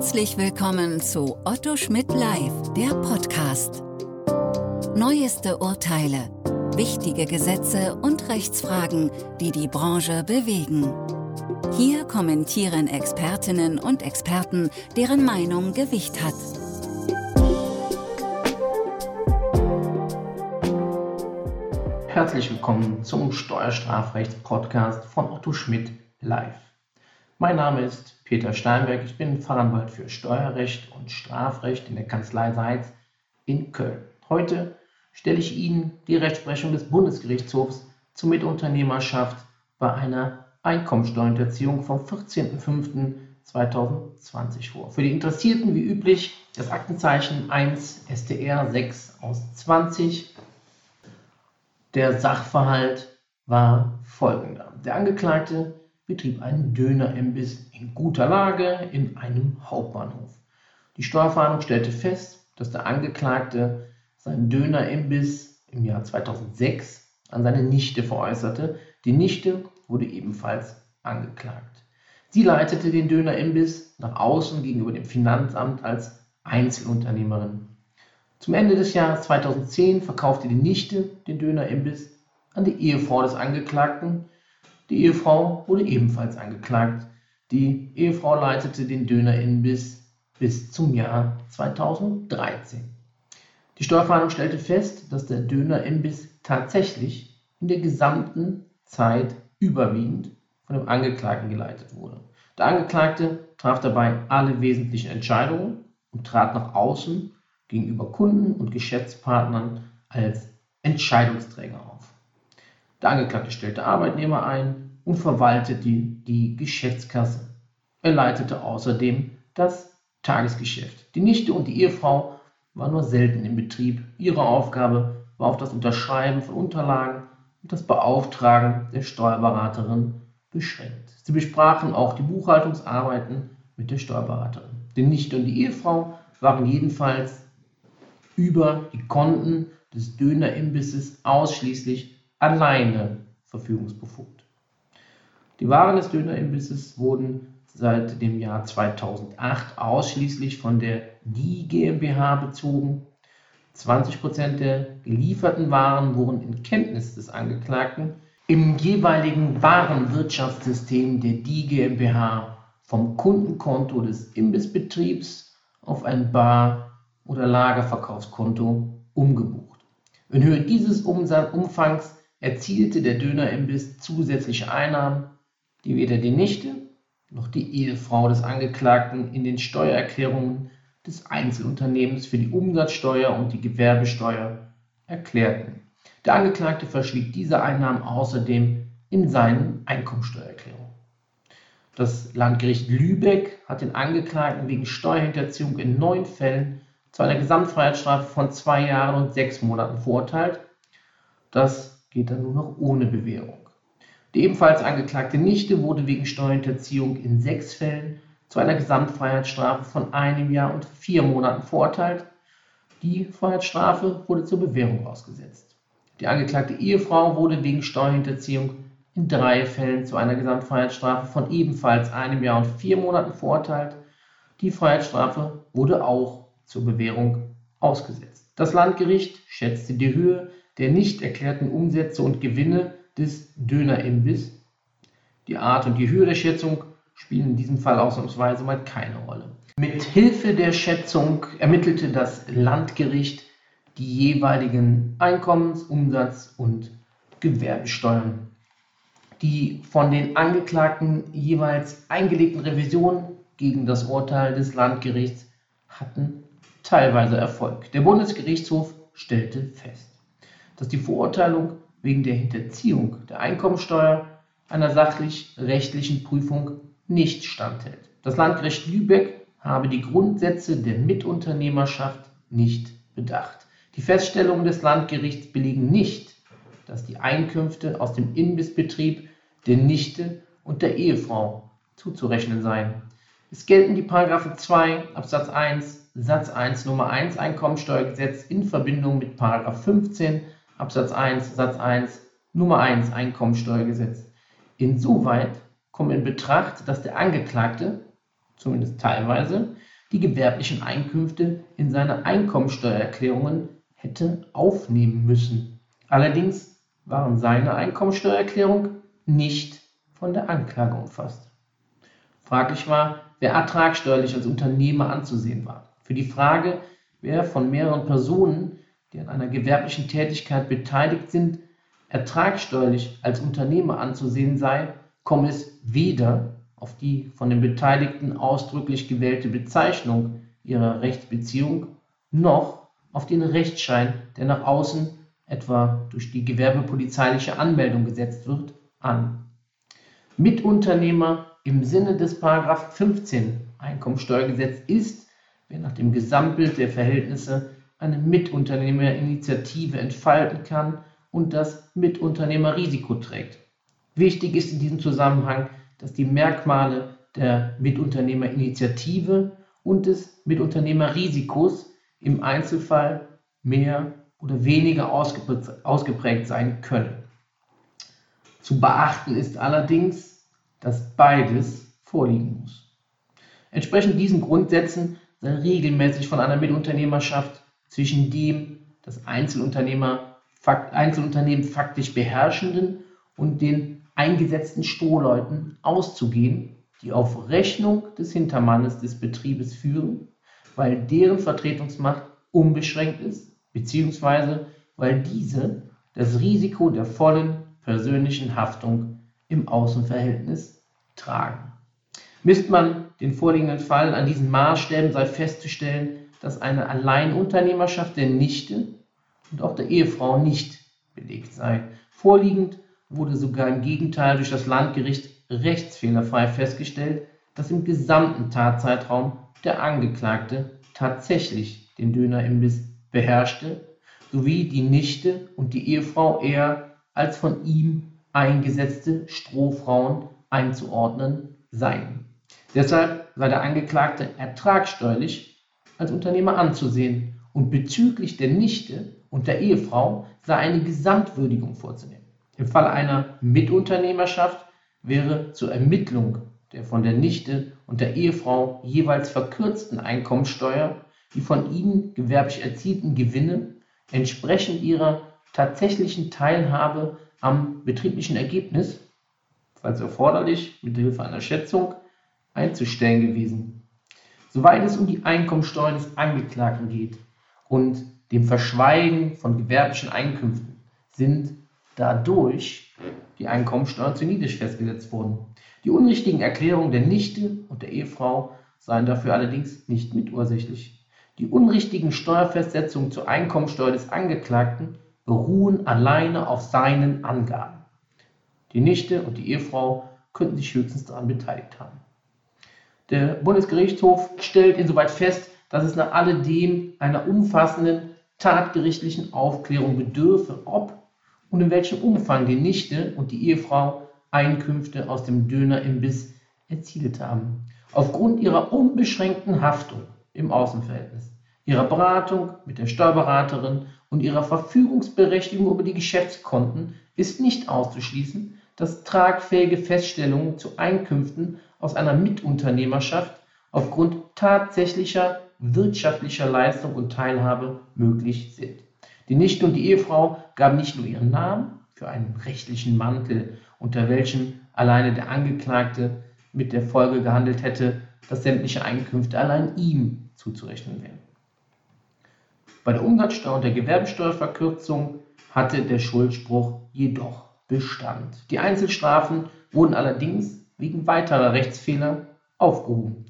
Herzlich willkommen zu Otto Schmidt Live, der Podcast. Neueste Urteile, wichtige Gesetze und Rechtsfragen, die die Branche bewegen. Hier kommentieren Expertinnen und Experten, deren Meinung Gewicht hat. Herzlich willkommen zum Steuerstrafrechts-Podcast von Otto Schmidt Live. Mein Name ist Peter Steinberg, ich bin Fachanwalt für Steuerrecht und Strafrecht in der Kanzlei Seitz in Köln. Heute stelle ich Ihnen die Rechtsprechung des Bundesgerichtshofs zur Mitunternehmerschaft bei einer Einkommensteuerhinterziehung vom 14.05.2020 vor. Für die Interessierten wie üblich das Aktenzeichen 1 STR 6 aus 20. Der Sachverhalt war folgender. Der Angeklagte betrieb einen Dönerimbiss in guter Lage in einem Hauptbahnhof. Die Steuerfahndung stellte fest, dass der Angeklagte seinen Dönerimbiss im Jahr 2006 an seine Nichte veräußerte. Die Nichte wurde ebenfalls angeklagt. Sie leitete den Dönerimbiss nach außen gegenüber dem Finanzamt als Einzelunternehmerin. Zum Ende des Jahres 2010 verkaufte die Nichte den Dönerimbiss an die Ehefrau des Angeklagten. Die Ehefrau wurde ebenfalls angeklagt. Die Ehefrau leitete den Dönerimbiss bis zum Jahr 2013. Die Steuerfahndung stellte fest, dass der Dönerimbiss tatsächlich in der gesamten Zeit überwiegend von dem Angeklagten geleitet wurde. Der Angeklagte traf dabei alle wesentlichen Entscheidungen und trat nach außen gegenüber Kunden und Geschäftspartnern als Entscheidungsträger auf. Der Angeklagte stellte Arbeitnehmer ein und verwaltete die, Geschäftskasse. Er leitete außerdem das Tagesgeschäft. Die Nichte und die Ehefrau waren nur selten im Betrieb. Ihre Aufgabe war auf das Unterschreiben von Unterlagen und das Beauftragen der Steuerberaterin beschränkt. Sie besprachen auch die Buchhaltungsarbeiten mit der Steuerberaterin. Die Nichte und die Ehefrau waren jedenfalls über die Konten des Dönerimbisses ausschließlich alleine verfügungsbefugt. Die Waren des Dönerimbisses wurden seit dem Jahr 2008 ausschließlich von der Die GmbH bezogen. 20% der gelieferten Waren wurden in Kenntnis des Angeklagten im jeweiligen Warenwirtschaftssystem der Die GmbH vom Kundenkonto des Imbissbetriebs auf ein Bar- oder Lagerverkaufskonto umgebucht. In Höhe dieses Umfangs erzielte der Dönerimbiss zusätzliche Einnahmen, die weder die Nichte noch die Ehefrau des Angeklagten in den Steuererklärungen des Einzelunternehmens für die Umsatzsteuer und die Gewerbesteuer erklärten. Der Angeklagte verschwieg diese Einnahmen außerdem in seinen Einkommensteuererklärungen. Das Landgericht Lübeck hat den Angeklagten wegen Steuerhinterziehung in neun Fällen zu einer Gesamtfreiheitsstrafe von zwei Jahren und sechs Monaten verurteilt. Das geht dann nur noch ohne Bewährung. Die ebenfalls angeklagte Nichte wurde wegen Steuerhinterziehung in sechs Fällen zu einer Gesamtfreiheitsstrafe von einem Jahr und vier Monaten verurteilt. Die Freiheitsstrafe wurde zur Bewährung ausgesetzt. Die angeklagte Ehefrau wurde wegen Steuerhinterziehung in drei Fällen zu einer Gesamtfreiheitsstrafe von ebenfalls einem Jahr und vier Monaten verurteilt. Die Freiheitsstrafe wurde auch zur Bewährung ausgesetzt. Das Landgericht schätzte die Höhe der nicht erklärten Umsätze und Gewinne des Dönerimbiss. Die Art und die Höhe der Schätzung spielen in diesem Fall ausnahmsweise mal keine Rolle. Mit Hilfe der Schätzung ermittelte das Landgericht die jeweiligen Einkommens-, Umsatz- und Gewerbesteuern. Die von den Angeklagten jeweils eingelegten Revisionen gegen das Urteil des Landgerichts hatten teilweise Erfolg. Der Bundesgerichtshof stellte fest, dass die Verurteilung wegen der Hinterziehung der Einkommensteuer einer sachlich-rechtlichen Prüfung nicht standhält. Das Landgericht Lübeck habe die Grundsätze der Mitunternehmerschaft nicht bedacht. Die Feststellungen des Landgerichts belegen nicht, dass die Einkünfte aus dem Inbissbetrieb der Nichte und der Ehefrau zuzurechnen seien. Es gelten die Paragraphen 2 Absatz 1 Satz 1 Nummer 1 Einkommensteuergesetz in Verbindung mit Paragraph 15 Absatz 1 Satz 1 Nummer 1 Einkommensteuergesetz. Insoweit kommt in Betracht, dass der Angeklagte, zumindest teilweise, die gewerblichen Einkünfte in seine Einkommensteuererklärungen hätte aufnehmen müssen. Allerdings waren seine Einkommensteuererklärung nicht von der Anklage umfasst. Fraglich war, wer ertragsteuerlich als Unternehmer anzusehen war. Für die Frage, wer von mehreren Personen, die an einer gewerblichen Tätigkeit beteiligt sind, ertragsteuerlich als Unternehmer anzusehen sei, komme es weder auf die von den Beteiligten ausdrücklich gewählte Bezeichnung ihrer Rechtsbeziehung noch auf den Rechtsschein, der nach außen etwa durch die gewerbepolizeiliche Anmeldung gesetzt wird, an. Mitunternehmer im Sinne des 15 Einkommensteuergesetz ist, wer nach dem Gesamtbild der Verhältnisse eine Mitunternehmerinitiative entfalten kann und das Mitunternehmerrisiko trägt. Wichtig ist in diesem Zusammenhang, dass die Merkmale der Mitunternehmerinitiative und des Mitunternehmerrisikos im Einzelfall mehr oder weniger ausgeprägt sein können. Zu beachten ist allerdings, dass beides vorliegen muss. Entsprechend diesen Grundsätzen sei regelmäßig von einer Mitunternehmerschaft zwischen dem das Einzelunternehmer, Einzelunternehmen faktisch beherrschenden und den eingesetzten Strohleuten auszugehen, die auf Rechnung des Hintermannes des Betriebes führen, weil deren Vertretungsmacht unbeschränkt ist, beziehungsweise weil diese das Risiko der vollen persönlichen Haftung im Außenverhältnis tragen. Misst man den vorliegenden Fall an diesen Maßstäben, sei festzustellen, dass eine Alleinunternehmerschaft der Nichte und auch der Ehefrau nicht belegt sei. Vorliegend wurde sogar im Gegenteil durch das Landgericht rechtsfehlerfrei festgestellt, dass im gesamten Tatzeitraum der Angeklagte tatsächlich den Dönerimbiss beherrschte, sowie die Nichte und die Ehefrau eher als von ihm eingesetzte Strohfrauen einzuordnen seien. Deshalb sei der Angeklagte ertragsteuerlich als Unternehmer anzusehen und bezüglich der Nichte und der Ehefrau sei eine Gesamtwürdigung vorzunehmen. Im Fall einer Mitunternehmerschaft wäre zur Ermittlung der von der Nichte und der Ehefrau jeweils verkürzten Einkommensteuer die von ihnen gewerblich erzielten Gewinne entsprechend ihrer tatsächlichen Teilhabe am betrieblichen Ergebnis, falls erforderlich, mit Hilfe einer Schätzung einzustellen gewesen. Soweit es um die Einkommensteuer des Angeklagten geht und dem Verschweigen von gewerblichen Einkünften, sind dadurch die Einkommensteuern zu niedrig festgesetzt wurden. Die unrichtigen Erklärungen der Nichte und der Ehefrau seien dafür allerdings nicht mitursächlich. Die unrichtigen Steuerfestsetzungen zur Einkommensteuer des Angeklagten beruhen alleine auf seinen Angaben. Die Nichte und die Ehefrau könnten sich höchstens daran beteiligt haben. Der Bundesgerichtshof stellt insoweit fest, dass es nach alledem einer umfassenden tatgerichtlichen Aufklärung bedürfe, ob und in welchem Umfang die Nichte und die Ehefrau Einkünfte aus dem Dönerimbiss erzielt haben. Aufgrund ihrer unbeschränkten Haftung im Außenverhältnis, ihrer Beratung mit der Steuerberaterin und ihrer Verfügungsberechtigung über die Geschäftskonten ist nicht auszuschließen, dass tragfähige Feststellungen zu Einkünften aus einer Mitunternehmerschaft aufgrund tatsächlicher wirtschaftlicher Leistung und Teilhabe möglich sind. Die Nichte und die Ehefrau gaben nicht nur ihren Namen für einen rechtlichen Mantel, unter welchem alleine der Angeklagte mit der Folge gehandelt hätte, dass sämtliche Einkünfte allein ihm zuzurechnen wären. Bei der Umsatzsteuer und der Gewerbesteuerverkürzung hatte der Schuldspruch jedoch Bestand. Die Einzelstrafen wurden allerdings wegen weiterer Rechtsfehler aufgehoben.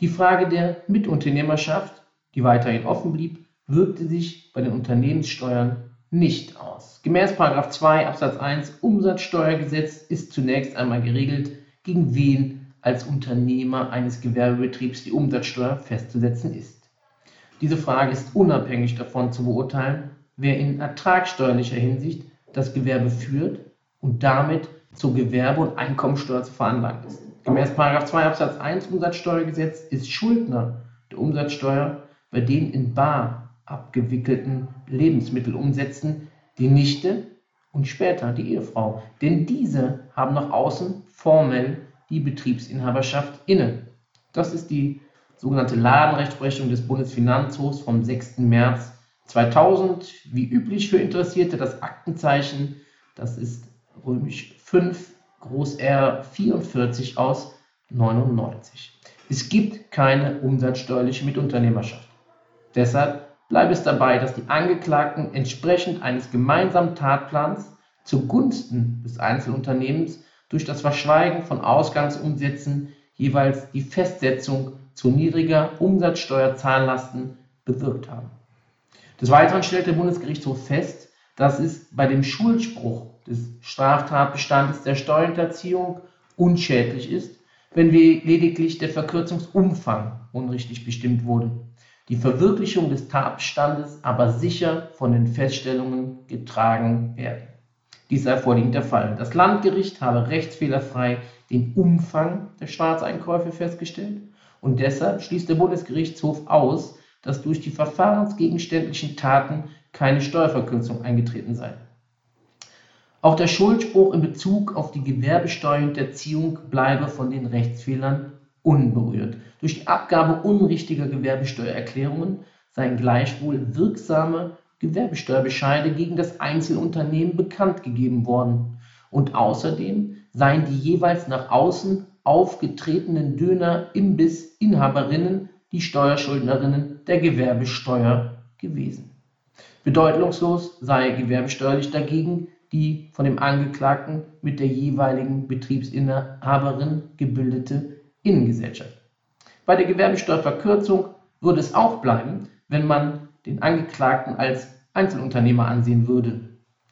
Die Frage der Mitunternehmerschaft, die weiterhin offen blieb, wirkte sich bei den Unternehmenssteuern nicht aus. Gemäß 2 Absatz 1 Umsatzsteuergesetz ist zunächst einmal geregelt, gegen wen als Unternehmer eines Gewerbebetriebs die Umsatzsteuer festzusetzen ist. Diese Frage ist unabhängig davon zu beurteilen, wer in ertragsteuerlicher Hinsicht das Gewerbe führt und damit zur Gewerbe- und Einkommensteuer zu veranlagt ist. Gemäß 2 Absatz 1 Umsatzsteuergesetz ist Schuldner der Umsatzsteuer bei den in Bar abgewickelten Lebensmittelumsätzen die Nichte und später die Ehefrau. Denn diese haben nach außen formell die Betriebsinhaberschaft inne. Das ist die sogenannte Ladenrechtsprechung des Bundesfinanzhofs vom 6. März 2000. Wie üblich für Interessierte das Aktenzeichen, das ist römisch 5 Groß R 44 aus 99. Es gibt keine umsatzsteuerliche Mitunternehmerschaft. Deshalb bleibt es dabei, dass die Angeklagten entsprechend eines gemeinsamen Tatplans zugunsten des Einzelunternehmens durch das Verschweigen von Ausgangsumsätzen jeweils die Festsetzung zu niedriger Umsatzsteuerzahnlasten bewirkt haben. Des Weiteren stellt der Bundesgerichtshof fest, dass es bei dem Schuldspruch des Straftatbestandes der Steuerhinterziehung unschädlich ist, wenn lediglich der Verkürzungsumfang unrichtig bestimmt wurde, die Verwirklichung des Tatbestandes aber sicher von den Feststellungen getragen werden. Dies sei vorliegend der Fall. Das Landgericht habe rechtsfehlerfrei den Umfang der Staatseinkäufe festgestellt und deshalb schließt der Bundesgerichtshof aus, dass durch die verfahrensgegenständlichen Taten keine Steuerverkürzung eingetreten sei. Auch der Schuldspruch in Bezug auf die Gewerbesteuerhinterziehung bleibe von den Rechtsfehlern unberührt. Durch die Abgabe unrichtiger Gewerbesteuererklärungen seien gleichwohl wirksame Gewerbesteuerbescheide gegen das Einzelunternehmen bekannt gegeben worden. Und außerdem seien die jeweils nach außen aufgetretenen Döner-Imbiss-Inhaberinnen die Steuerschuldnerinnen der Gewerbesteuer gewesen. Bedeutungslos sei gewerbesteuerlich dagegen die von dem Angeklagten mit der jeweiligen Betriebsinhaberin gebildete Innengesellschaft. Bei der Gewerbesteuerverkürzung würde es auch bleiben, wenn man den Angeklagten als Einzelunternehmer ansehen würde.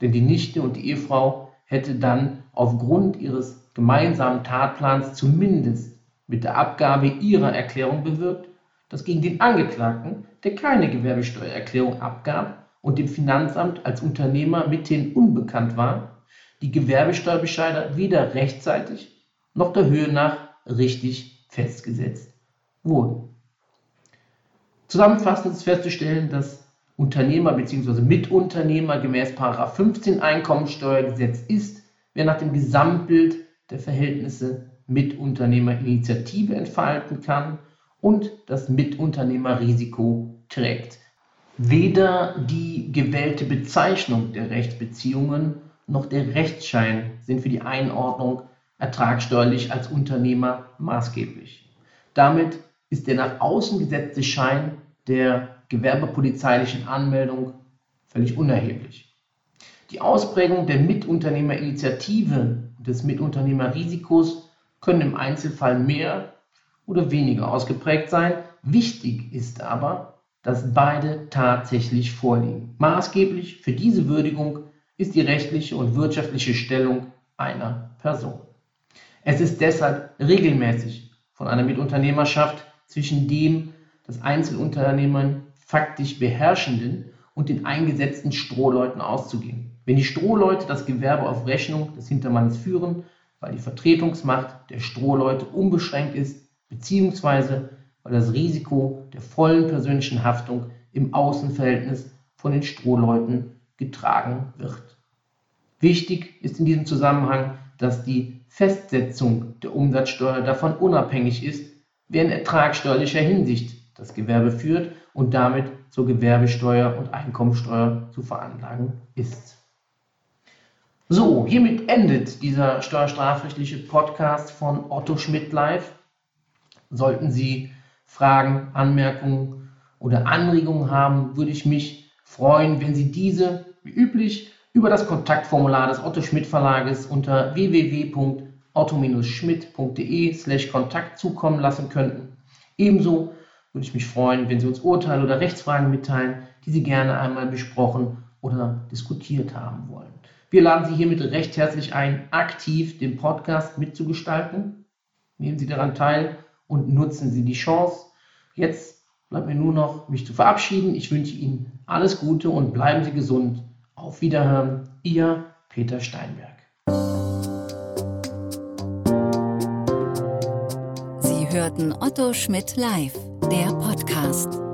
Denn die Nichte und die Ehefrau hätte dann aufgrund ihres gemeinsamen Tatplans zumindest mit der Abgabe ihrer Erklärung bewirkt, dass gegen den Angeklagten, der keine Gewerbesteuererklärung abgab und dem Finanzamt als Unternehmer mithin unbekannt war, die Gewerbesteuerbescheide weder rechtzeitig noch der Höhe nach richtig festgesetzt wurden. Zusammenfassend ist festzustellen, dass Unternehmer bzw. Mitunternehmer gemäß 15 Einkommensteuergesetz ist, wer nach dem Gesamtbild der Verhältnisse Mitunternehmerinitiative entfalten kann und das Mitunternehmerrisiko trägt. Weder die gewählte Bezeichnung der Rechtsbeziehungen noch der Rechtsschein sind für die Einordnung ertragsteuerlich als Unternehmer maßgeblich. Damit ist der nach außen gesetzte Schein der gewerbepolizeilichen Anmeldung völlig unerheblich. Die Ausprägung der Mitunternehmerinitiative und des Mitunternehmerrisikos können im Einzelfall mehr oder weniger ausgeprägt sein. Wichtig ist aber, dass beide tatsächlich vorliegen. Maßgeblich für diese Würdigung ist die rechtliche und wirtschaftliche Stellung einer Person. Es ist deshalb regelmäßig von einer Mitunternehmerschaft zwischen dem das Einzelunternehmen faktisch beherrschenden und den eingesetzten Strohleuten auszugehen. Wenn die Strohleute das Gewerbe auf Rechnung des Hintermanns führen, weil die Vertretungsmacht der Strohleute unbeschränkt ist, beziehungsweise weil das Risiko der vollen persönlichen Haftung im Außenverhältnis von den Strohleuten getragen wird. Wichtig ist in diesem Zusammenhang, dass die Festsetzung der Umsatzsteuer davon unabhängig ist, wer in ertragsteuerlicher Hinsicht das Gewerbe führt und damit zur Gewerbesteuer und Einkommensteuer zu veranlagen ist. So, hiermit endet dieser steuerstrafrechtliche Podcast von Otto Schmidt Live. Sollten Sie Fragen, Anmerkungen oder Anregungen haben, würde ich mich freuen, wenn Sie diese wie üblich über das Kontaktformular des Otto Schmidt Verlages unter www.otto-schmidt.de slash Kontakt zukommen lassen könnten. Ebenso würde ich mich freuen, wenn Sie uns Urteile oder Rechtsfragen mitteilen, die Sie gerne einmal besprochen oder diskutiert haben wollen. Wir laden Sie hiermit recht herzlich ein, aktiv den Podcast mitzugestalten. Nehmen Sie daran teil und nutzen Sie die Chance. Jetzt bleibt mir nur noch, mich zu verabschieden. Ich wünsche Ihnen alles Gute und bleiben Sie gesund. Auf Wiederhören, Ihr Peter Steinberg. Sie hörten Otto Schmidt live, der Podcast.